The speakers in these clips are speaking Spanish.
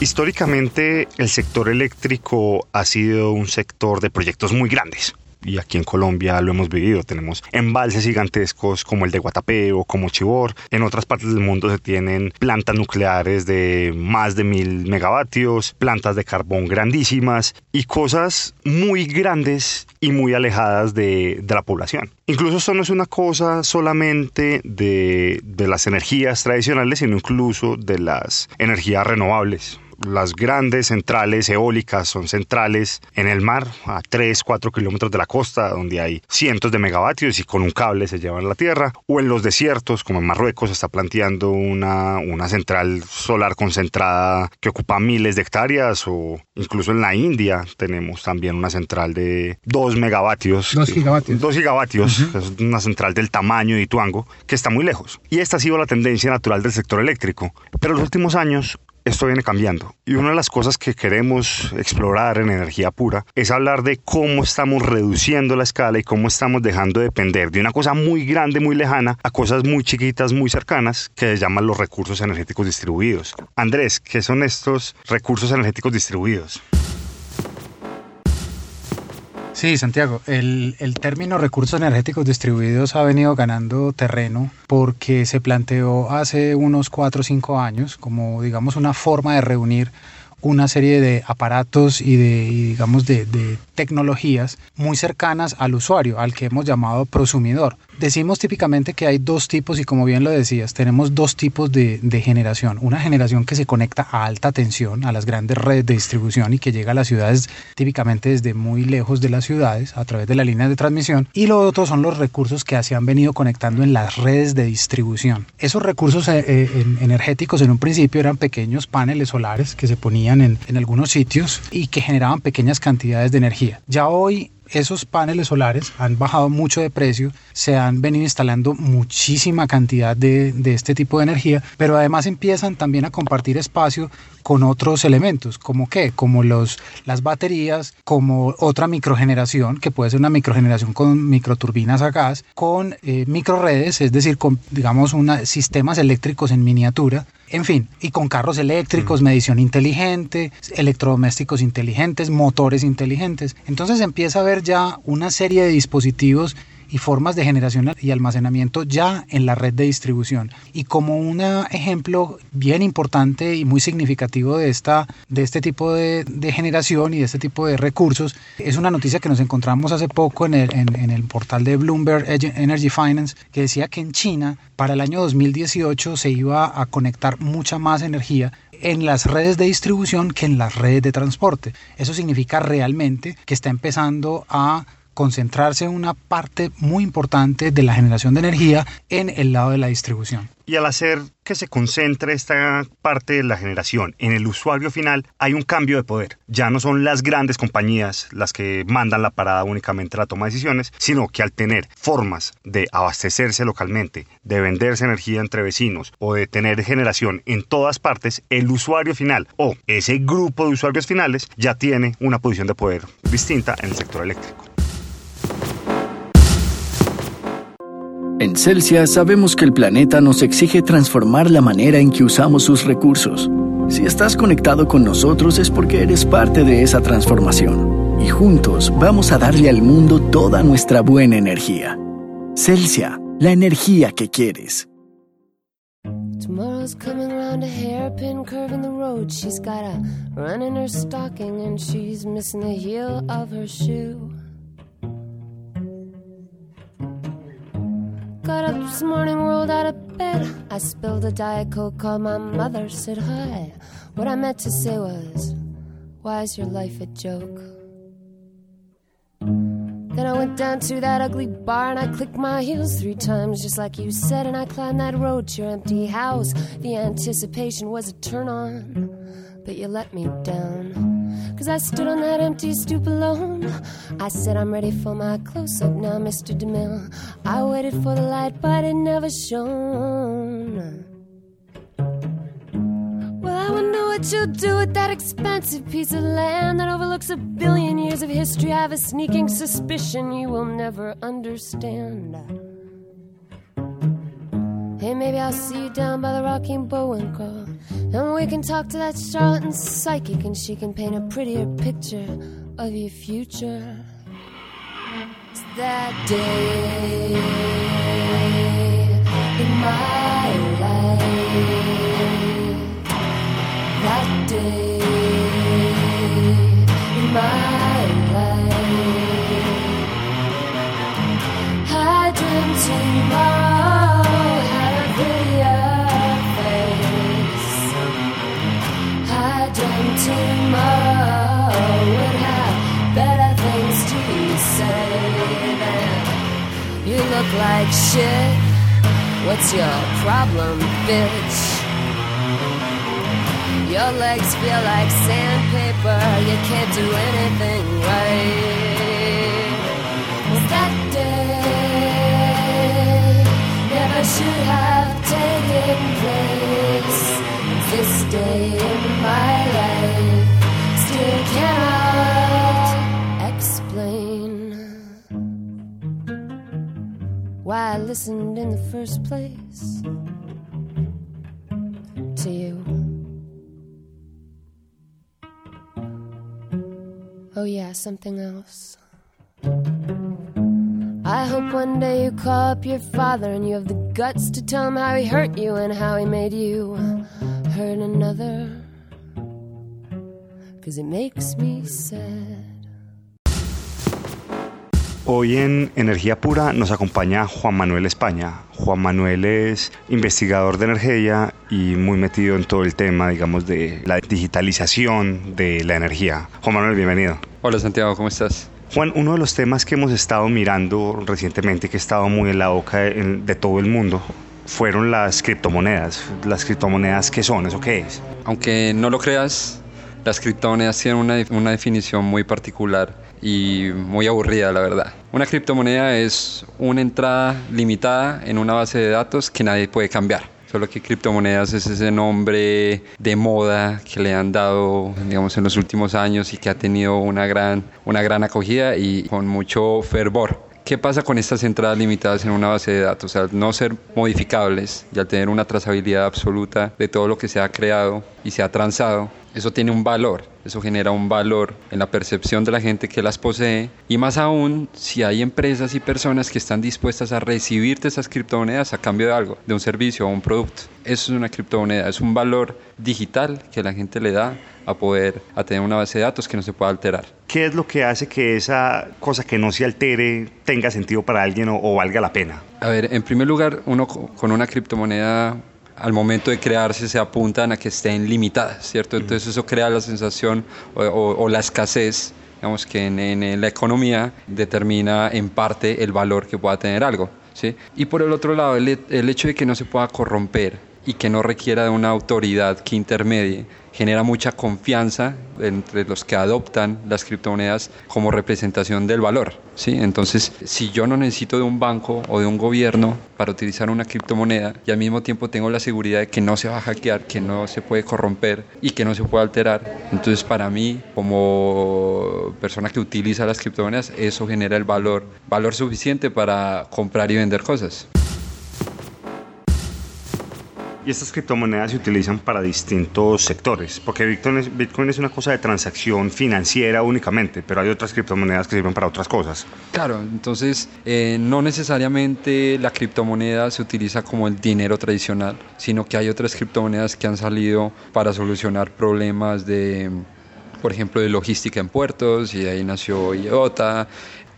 Históricamente el sector eléctrico ha sido un sector de proyectos muy grandes y aquí en Colombia lo hemos vivido. Tenemos embalses gigantescos como el de Guatapé o como Chibor. En otras partes del mundo se tienen plantas nucleares de más de mil megavatios, plantas de carbón grandísimas y cosas muy grandes y muy alejadas de, la población. Incluso esto no es una cosa solamente de, de las energías tradicionales, sino incluso de las energías renovables las grandes centrales eólicas son centrales en el mar a 3, 4 kilómetros de la costa donde hay cientos de megavatios y con un cable se llevan a la tierra. O en los desiertos como en Marruecos se está planteando una, una central solar concentrada que ocupa miles de hectáreas o incluso en la India tenemos también una central de 2 megavatios. 2 gigavatios. 2 gigavatios es una central del tamaño de Ituango que está muy lejos. Y esta ha sido la tendencia natural del sector eléctrico. Pero en los últimos años esto viene cambiando. Y una de las cosas que queremos explorar en energía pura es hablar de cómo estamos reduciendo la escala y cómo estamos dejando de depender de una cosa muy grande, muy lejana, a cosas muy chiquitas, muy cercanas, que se llaman los recursos energéticos distribuidos. Andrés, ¿qué son estos recursos energéticos distribuidos? Sí, Santiago, el, término recursos energéticos distribuidos ha venido ganando terreno porque se planteó hace unos 4 o 5 años como, digamos, una forma de reunir una serie de aparatos y de, digamos, de, de, tecnologías muy cercanas al usuario, al que hemos llamado prosumidor. Decimos típicamente que hay dos tipos y como bien lo decías, tenemos dos tipos de, generación. Una generación que se conecta a alta tensión, a las grandes redes de distribución y que llega a las ciudades típicamente desde muy lejos de las ciudades a través de las líneas de transmisión. Y lo otro son los recursos que se han venido conectando en las redes de distribución. Esos recursos eh, eh, energéticos en un principio eran pequeños paneles solares que se ponían en algunos sitios y que generaban pequeñas cantidades de energía. Ya hoy esos paneles solares han bajado mucho de precio, se han venido instalando muchísima cantidad de, este tipo de energía, pero además empiezan también a compartir espacio con otros elementos, como qué, como los, las baterías, como otra microgeneración, que puede ser una microgeneración con microturbinas a gas, con eh, microredes, es decir, con, digamos, una, sistemas eléctricos en miniatura, en fin, y con carros eléctricos, mm. medición inteligente, electrodomésticos inteligentes, motores inteligentes. Entonces empieza a haber ya una serie de dispositivos y formas de generación y almacenamiento ya en la red de distribución. Y como un ejemplo bien importante y muy significativo de, esta, de este tipo de, generación y de este tipo de recursos, es una noticia que nos encontramos hace poco en el portal de Bloomberg Energy Finance, que decía que en China para el año 2018 se iba a conectar mucha más energía en las redes de distribución que en las redes de transporte. Eso significa realmente que está empezando a concentrarse una parte muy importante de la generación de energía en el lado de la distribución. Y al hacer que se concentre esta parte de la generación en el usuario final, hay un cambio de poder. Ya no son las grandes compañías las que mandan la parada únicamente a la toma de decisiones, sino que al tener formas de abastecerse localmente, de venderse energía entre vecinos o de tener generación en todas partes, el usuario final o ese grupo de usuarios finales ya tiene una posición de poder distinta en el sector eléctrico. En Celsia sabemos que el planeta nos exige transformar la manera en que usamos sus recursos. Si estás conectado con nosotros es porque eres parte de esa transformación. Y juntos vamos a darle al mundo toda nuestra buena energía. Celsia, la energía que quieres. Tomorrow's coming a hairpin curve in the road. She's got a run in her stocking and she's missing the heel of her shoe. Got up this morning, rolled out of bed. I spilled a Diet Coke, called my mother, said hi. What I meant to say was, why is your life a joke? Then I went down to that ugly bar and I clicked my heels three times, just like you said. And I climbed that road to your empty house. The anticipation was a turn on, but you let me down. Cause I stood on that empty stoop alone. I said, I'm ready for my close up now, Mr. DeMille. I waited for the light, but it never shone. Well, I wonder what you'll do with that expensive piece of land that overlooks a billion years of history. I have a sneaking suspicion you will never understand. Hey, maybe I'll see you down by the Rocky and Bullwinkle. And we can talk to that charlatan psychic, and she can paint a prettier picture of your future. It's that day in my life. That day in my life. I dreamt tomorrow tomorrow would have better things to say you look like shit. What's your problem, bitch? Your legs feel like sandpaper. You can't do anything right. Listened in the first place to you. Oh, yeah, something else. I hope one day you call up your father and you have the guts to tell him how he hurt you and how he made you hurt another. Cause it makes me sad. Hoy en Energía Pura nos acompaña Juan Manuel España. Juan Manuel es investigador de energía y muy metido en todo el tema, digamos, de la digitalización de la energía. Juan Manuel, bienvenido. Hola Santiago, ¿cómo estás? Juan, uno de los temas que hemos estado mirando recientemente, que ha estado muy en la boca de, de todo el mundo, fueron las criptomonedas. Las criptomonedas, ¿qué son? ¿Eso qué es? Aunque no lo creas, las criptomonedas tienen una, una definición muy particular y muy aburrida, la verdad. Una criptomoneda es una entrada limitada en una base de datos que nadie puede cambiar. Solo que criptomonedas es ese nombre de moda que le han dado, digamos, en los últimos años y que ha tenido una gran, una gran acogida y con mucho fervor. ¿Qué pasa con estas entradas limitadas en una base de datos? Al no ser modificables y al tener una trazabilidad absoluta de todo lo que se ha creado y se ha transado, eso tiene un valor, eso genera un valor en la percepción de la gente que las posee y más aún si hay empresas y personas que están dispuestas a recibirte esas criptomonedas a cambio de algo, de un servicio o un producto. Eso es una criptomoneda, es un valor digital que la gente le da a poder a tener una base de datos que no se pueda alterar. ¿Qué es lo que hace que esa cosa que no se altere tenga sentido para alguien o, o valga la pena? A ver, en primer lugar, uno con una criptomoneda al momento de crearse se apuntan a que estén limitadas, ¿cierto? Entonces eso crea la sensación o, o, o la escasez, digamos que en, en, la economía determina en parte el valor que pueda tener algo, ¿sí? Y por el otro lado, el, el hecho de que no se pueda corromper y que no requiera de una autoridad que intermedie, genera mucha confianza entre los que adoptan las criptomonedas como representación del valor. ¿sí? Entonces, si yo no necesito de un banco o de un gobierno para utilizar una criptomoneda y al mismo tiempo tengo la seguridad de que no se va a hackear, que no se puede corromper y que no se puede alterar, entonces para mí, como persona que utiliza las criptomonedas, eso genera el valor, valor suficiente para comprar y vender cosas. Y estas criptomonedas se utilizan para distintos sectores, porque Bitcoin es, una cosa de transacción financiera únicamente, pero hay otras criptomonedas que sirven para otras cosas. Claro, entonces eh, no necesariamente la criptomoneda se utiliza como el dinero tradicional, sino que hay otras criptomonedas que han salido para solucionar problemas de, por ejemplo, de logística en puertos, y ahí nació IOTA,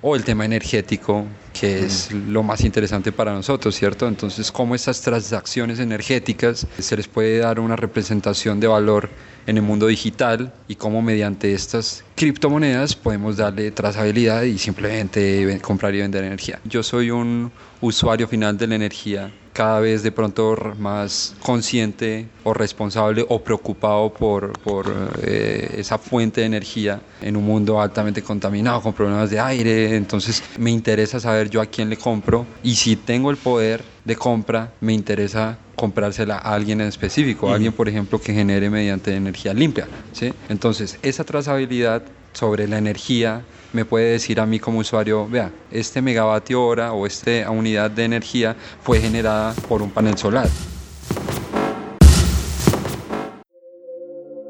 o el tema energético, que es lo más interesante para nosotros, ¿cierto? Entonces, cómo estas transacciones energéticas se les puede dar una representación de valor en el mundo digital y cómo mediante estas criptomonedas podemos darle trazabilidad y simplemente comprar y vender energía. Yo soy un usuario final de la energía cada vez de pronto más consciente o responsable o preocupado por, por eh, esa fuente de energía en un mundo altamente contaminado con problemas de aire. Entonces me interesa saber yo a quién le compro y si tengo el poder de compra, me interesa comprársela a alguien en específico, a alguien por ejemplo que genere mediante energía limpia. ¿sí? Entonces esa trazabilidad sobre la energía me puede decir a mí como usuario, vea, este megavatio hora o esta unidad de energía fue generada por un panel solar.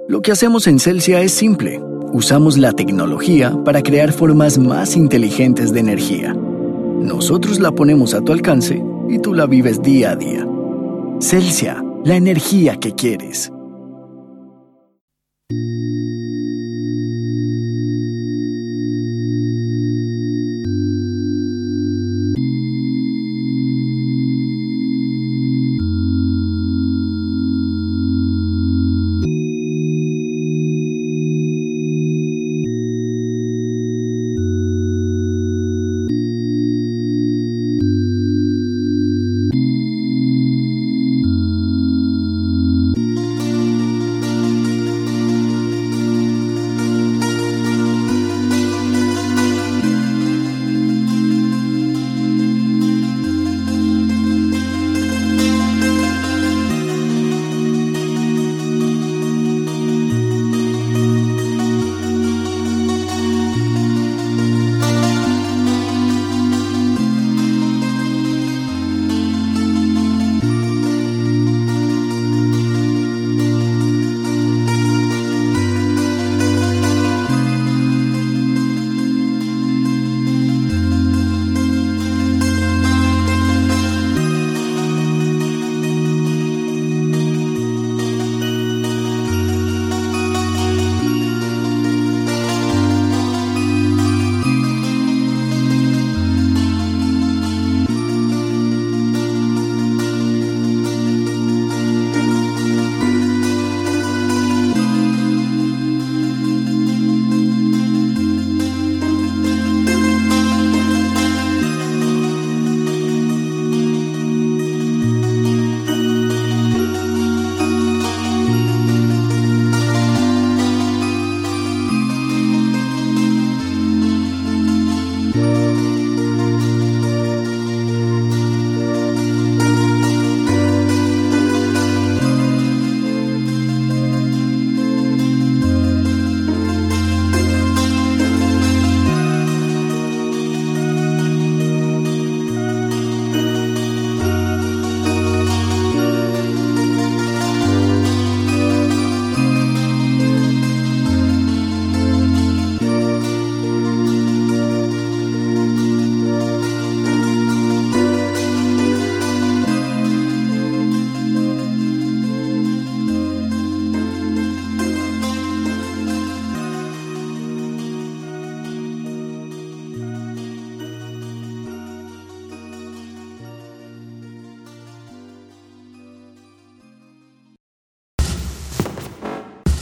Lo que hacemos en Celsia es simple. Usamos la tecnología para crear formas más inteligentes de energía. Nosotros la ponemos a tu alcance y tú la vives día a día. Celsia, la energía que quieres.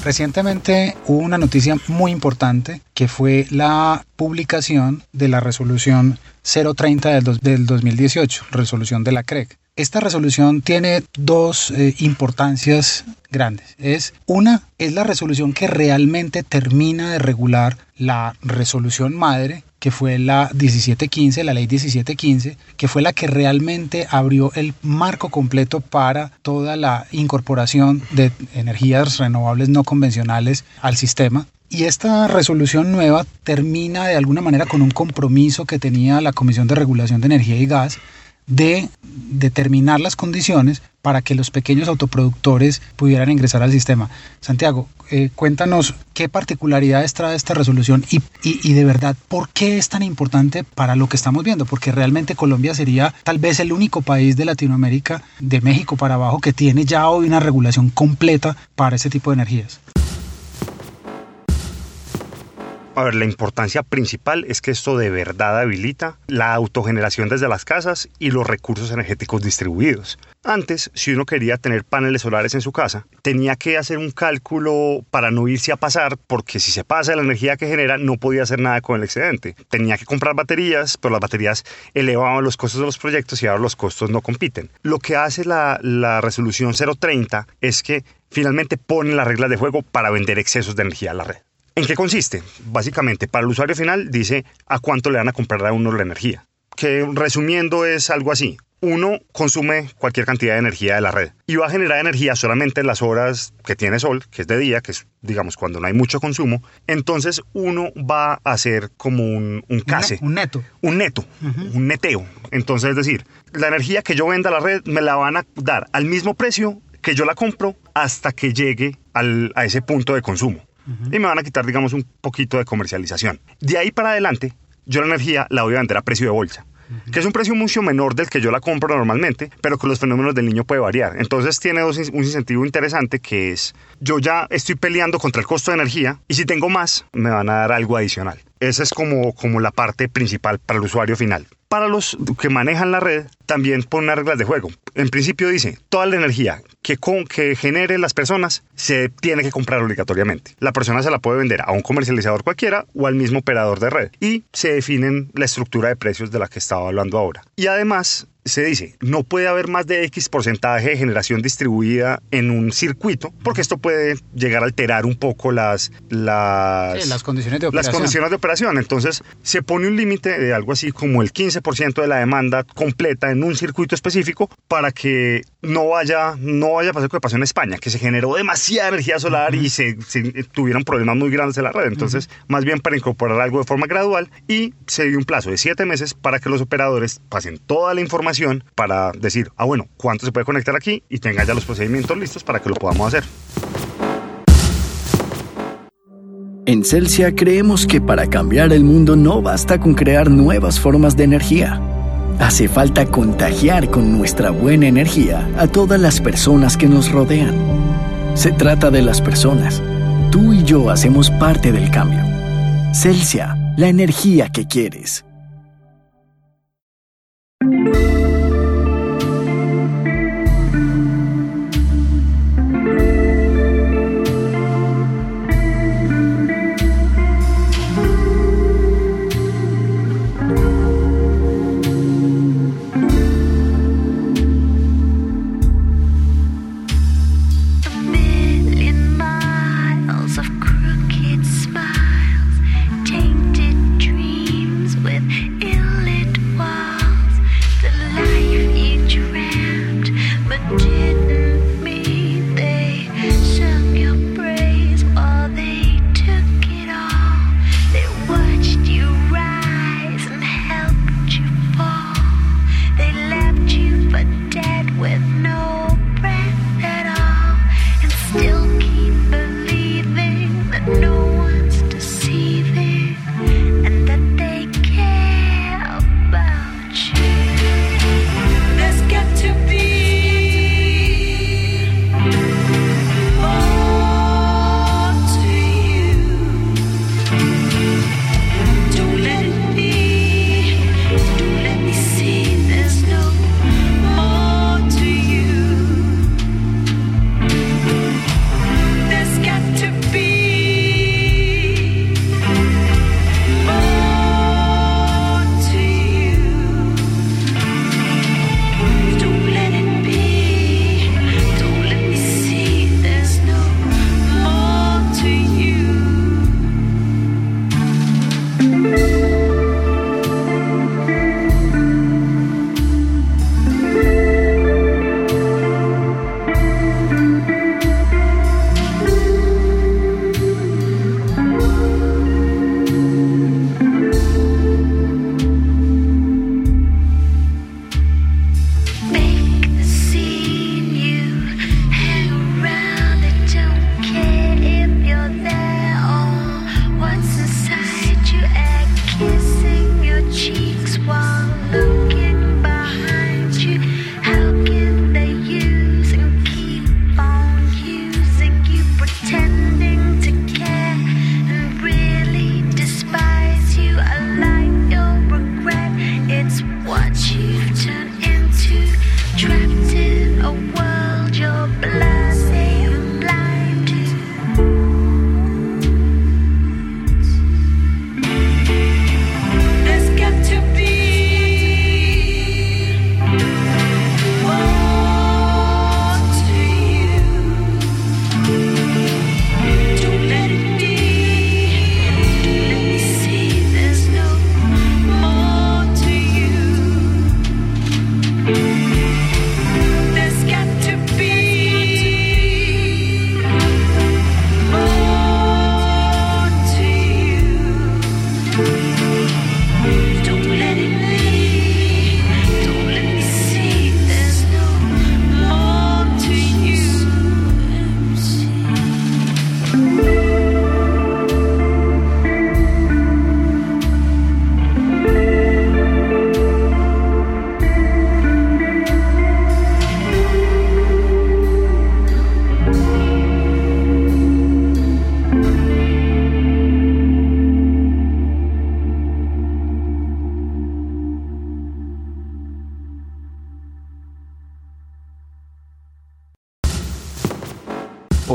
Recientemente hubo una noticia muy importante que fue la publicación de la resolución 030 del, del 2018, resolución de la CREC. Esta resolución tiene dos eh, importancias grandes. Es una es la resolución que realmente termina de regular la resolución madre que fue la 1715, la ley 1715, que fue la que realmente abrió el marco completo para toda la incorporación de energías renovables no convencionales al sistema. Y esta resolución nueva termina de alguna manera con un compromiso que tenía la Comisión de Regulación de Energía y Gas de determinar las condiciones para que los pequeños autoproductores pudieran ingresar al sistema. Santiago, eh, cuéntanos qué particularidades trae esta resolución y, y, de verdad por qué es tan importante para lo que estamos viendo, porque realmente Colombia sería tal vez el único país de Latinoamérica, de México para abajo, que tiene ya hoy una regulación completa para ese tipo de energías. A ver, la importancia principal es que esto de verdad habilita la autogeneración desde las casas y los recursos energéticos distribuidos. Antes, si uno quería tener paneles solares en su casa, tenía que hacer un cálculo para no irse a pasar, porque si se pasa la energía que genera, no podía hacer nada con el excedente. Tenía que comprar baterías, pero las baterías elevaban los costos de los proyectos y ahora los costos no compiten. Lo que hace la, la resolución 030 es que finalmente pone las reglas de juego para vender excesos de energía a la red. ¿En qué consiste? Básicamente, para el usuario final dice a cuánto le van a comprar a uno la energía. Que resumiendo es algo así. Uno consume cualquier cantidad de energía de la red y va a generar energía solamente en las horas que tiene sol, que es de día, que es, digamos, cuando no hay mucho consumo. Entonces uno va a hacer como un, un case. Un neto. Un neto, un neteo. Entonces, es decir, la energía que yo venda a la red me la van a dar al mismo precio que yo la compro hasta que llegue al, a ese punto de consumo. Y me van a quitar, digamos, un poquito de comercialización. De ahí para adelante, yo la energía la voy a vender a precio de bolsa. que es un precio mucho menor del que yo la compro normalmente, pero con los fenómenos del niño puede variar. Entonces tiene dos, un incentivo interesante que es, yo ya estoy peleando contra el costo de energía y si tengo más, me van a dar algo adicional. Esa es como, como la parte principal para el usuario final. Para los que manejan la red, también pone reglas de juego. En principio dice, toda la energía que, con, que genere las personas se tiene que comprar obligatoriamente. La persona se la puede vender a un comercializador cualquiera o al mismo operador de red. Y se definen la estructura de precios de la que estaba hablando ahora. Y además se dice, no puede haber más de X porcentaje de generación distribuida en un circuito, porque esto puede llegar a alterar un poco las, las, Sí, las condiciones de las operación. condiciones de operación. Entonces, se pone un límite de algo así como el 15% de la demanda completa en un circuito específico para que no vaya, no vaya a pasar lo que pasó en España, que se generó demasiada energía solar y se, se tuvieron problemas muy grandes en la red. Entonces, más bien para incorporar algo de forma gradual y se dio un plazo de siete meses para que los operadores pasen toda la información para decir, ah, bueno, cuánto se puede conectar aquí y tengan ya los procedimientos listos para que lo podamos hacer. En Celsia creemos que para cambiar el mundo no basta con crear nuevas formas de energía. Hace falta contagiar con nuestra buena energía a todas las personas que nos rodean. Se trata de las personas. Tú y yo hacemos parte del cambio. Celsia, la energía que quieres. Thank you.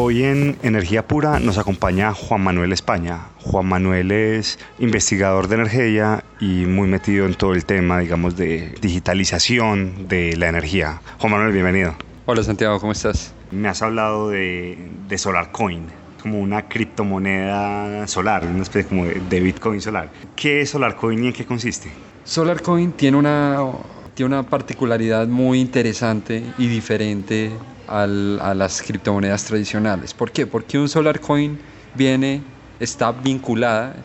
Hoy en Energía Pura nos acompaña Juan Manuel España. Juan Manuel es investigador de energía y muy metido en todo el tema, digamos, de digitalización de la energía. Juan Manuel, bienvenido. Hola Santiago, ¿cómo estás? Me has hablado de, de SolarCoin, como una criptomoneda solar, una especie como de, de Bitcoin solar. ¿Qué es SolarCoin y en qué consiste? SolarCoin tiene una, tiene una particularidad muy interesante y diferente a las criptomonedas tradicionales. ¿Por qué? Porque un SolarCoin viene, está vinculada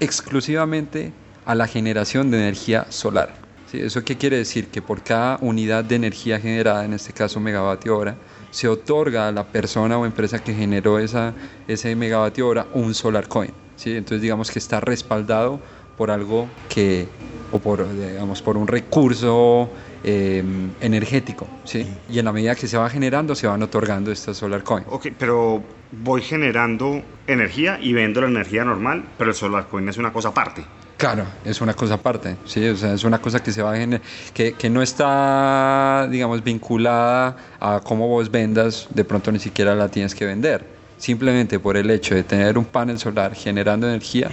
exclusivamente a la generación de energía solar. ¿Sí? ¿Eso qué quiere decir? Que por cada unidad de energía generada, en este caso megavatio hora, se otorga a la persona o empresa que generó esa, ese megavatio hora un solar coin. ¿sí? Entonces digamos que está respaldado por algo que, o por, digamos, por un recurso eh, energético. ¿sí? Y en la medida que se va generando, se van otorgando estas solar coins. Ok, pero voy generando energía y vendo la energía normal, pero el SolarCoin es una cosa aparte. Claro, es una cosa aparte, sí, o sea, es una cosa que se va a gener- que, que no está, digamos, vinculada a cómo vos vendas, de pronto ni siquiera la tienes que vender. Simplemente por el hecho de tener un panel solar generando energía,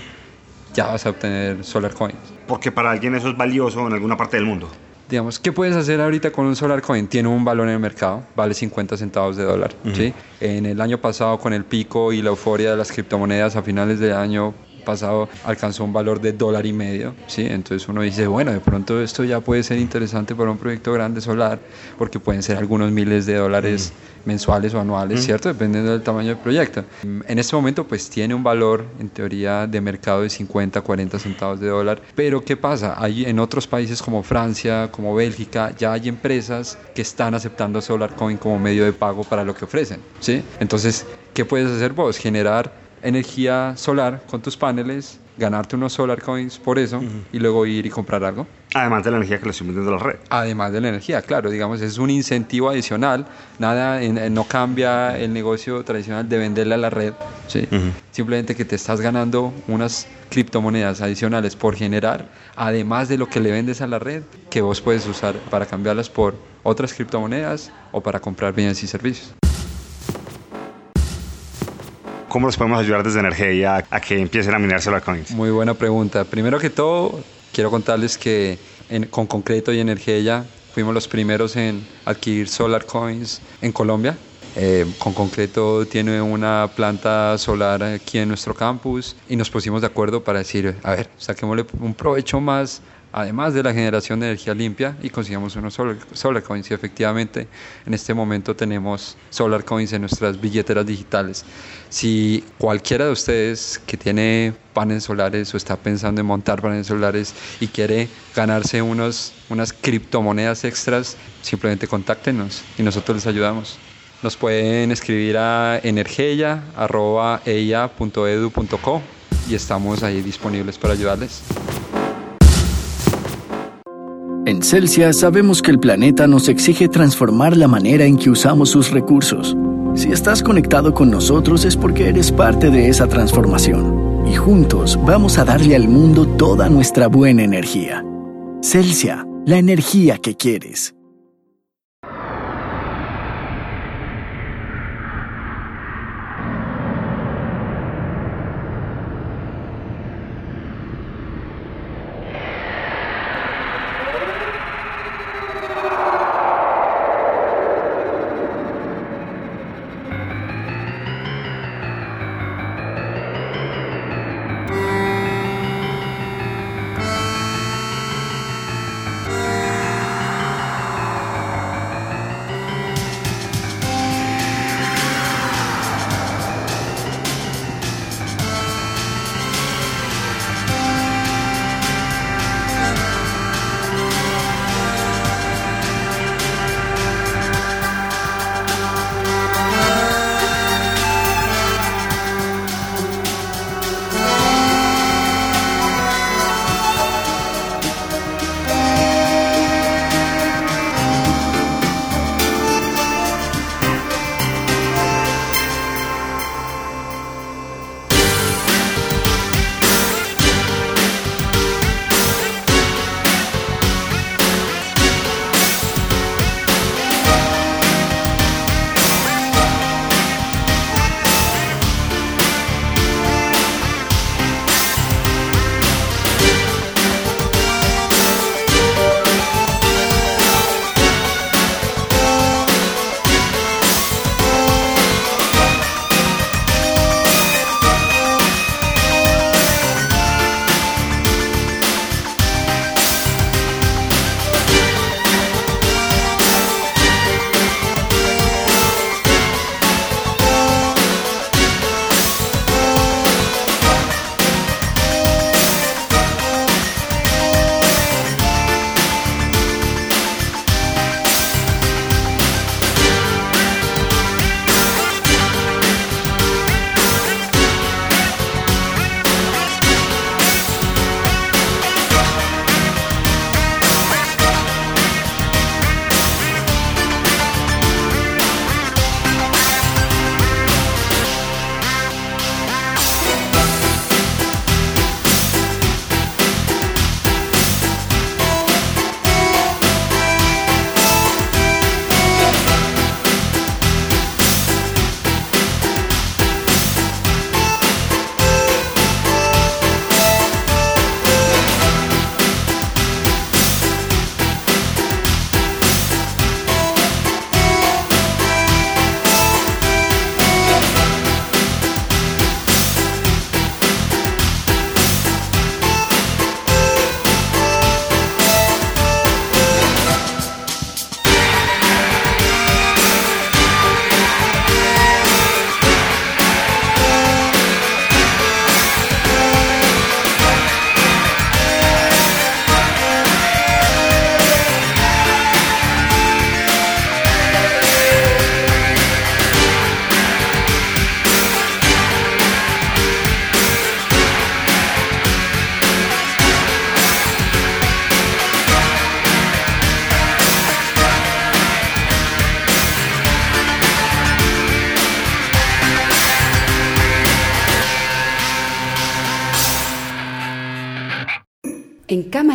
ya vas a obtener solar coins. Porque para alguien eso es valioso en alguna parte del mundo. Digamos, ¿qué puedes hacer ahorita con un solar coin? Tiene un valor en el mercado, vale 50 centavos de dólar. ¿sí? En el año pasado, con el pico y la euforia de las criptomonedas a finales del año pasado, alcanzó un valor de dólar y medio. ¿sí? Entonces uno dice, bueno, de pronto esto ya puede ser interesante para un proyecto grande solar, porque pueden ser algunos miles de dólares mensuales o anuales, ¿cierto? Dependiendo del tamaño del proyecto. En este momento, pues tiene un valor, en teoría, de mercado de 50, 40 centavos de dólar. Pero, ¿qué pasa? Hay en otros países como Francia, como Bélgica, ya hay empresas que están aceptando SolarCoin como medio de pago para lo que ofrecen, ¿sí? Entonces, ¿qué puedes hacer vos? Generar energía solar con tus paneles, ganarte unos solar coins por eso y luego ir y comprar algo. Además de la energía que le estoy vendiendo a la red. Además de la energía, claro, digamos, es un incentivo adicional, nada, en- en- no cambia el negocio tradicional de venderle a la red, ¿sí? simplemente que te estás ganando unas criptomonedas adicionales por generar, además de lo que le vendes a la red, que vos puedes usar para cambiarlas por otras criptomonedas o para comprar bienes y servicios. ¿Cómo los podemos ayudar desde energía a, que empiecen a minar SolarCoins? Muy buena pregunta. Primero que todo, quiero contarles que en- con Concreto y Energía fuimos los primeros en adquirir solar coins en Colombia. Eh, con Concreto tiene una planta solar aquí en nuestro campus y nos pusimos de acuerdo para decir, a ver, saquémosle un provecho más, además de la generación de energía limpia, y consigamos unos solar, solar coins. Y efectivamente, en este momento tenemos solar coins en nuestras billeteras digitales. Si cualquiera de ustedes que tiene paneles solares o está pensando en montar paneles solares y quiere ganarse unos, unas criptomonedas extras, simplemente contáctenos y nosotros les ayudamos. Nos pueden escribir a energeia.eia.edu.co y estamos ahí disponibles para ayudarles. En Celsia sabemos que el planeta nos exige transformar la manera en que usamos sus recursos. Si estás conectado con nosotros es porque eres parte de esa transformación. Y juntos vamos a darle al mundo toda nuestra buena energía. Celsia, la energía que quieres.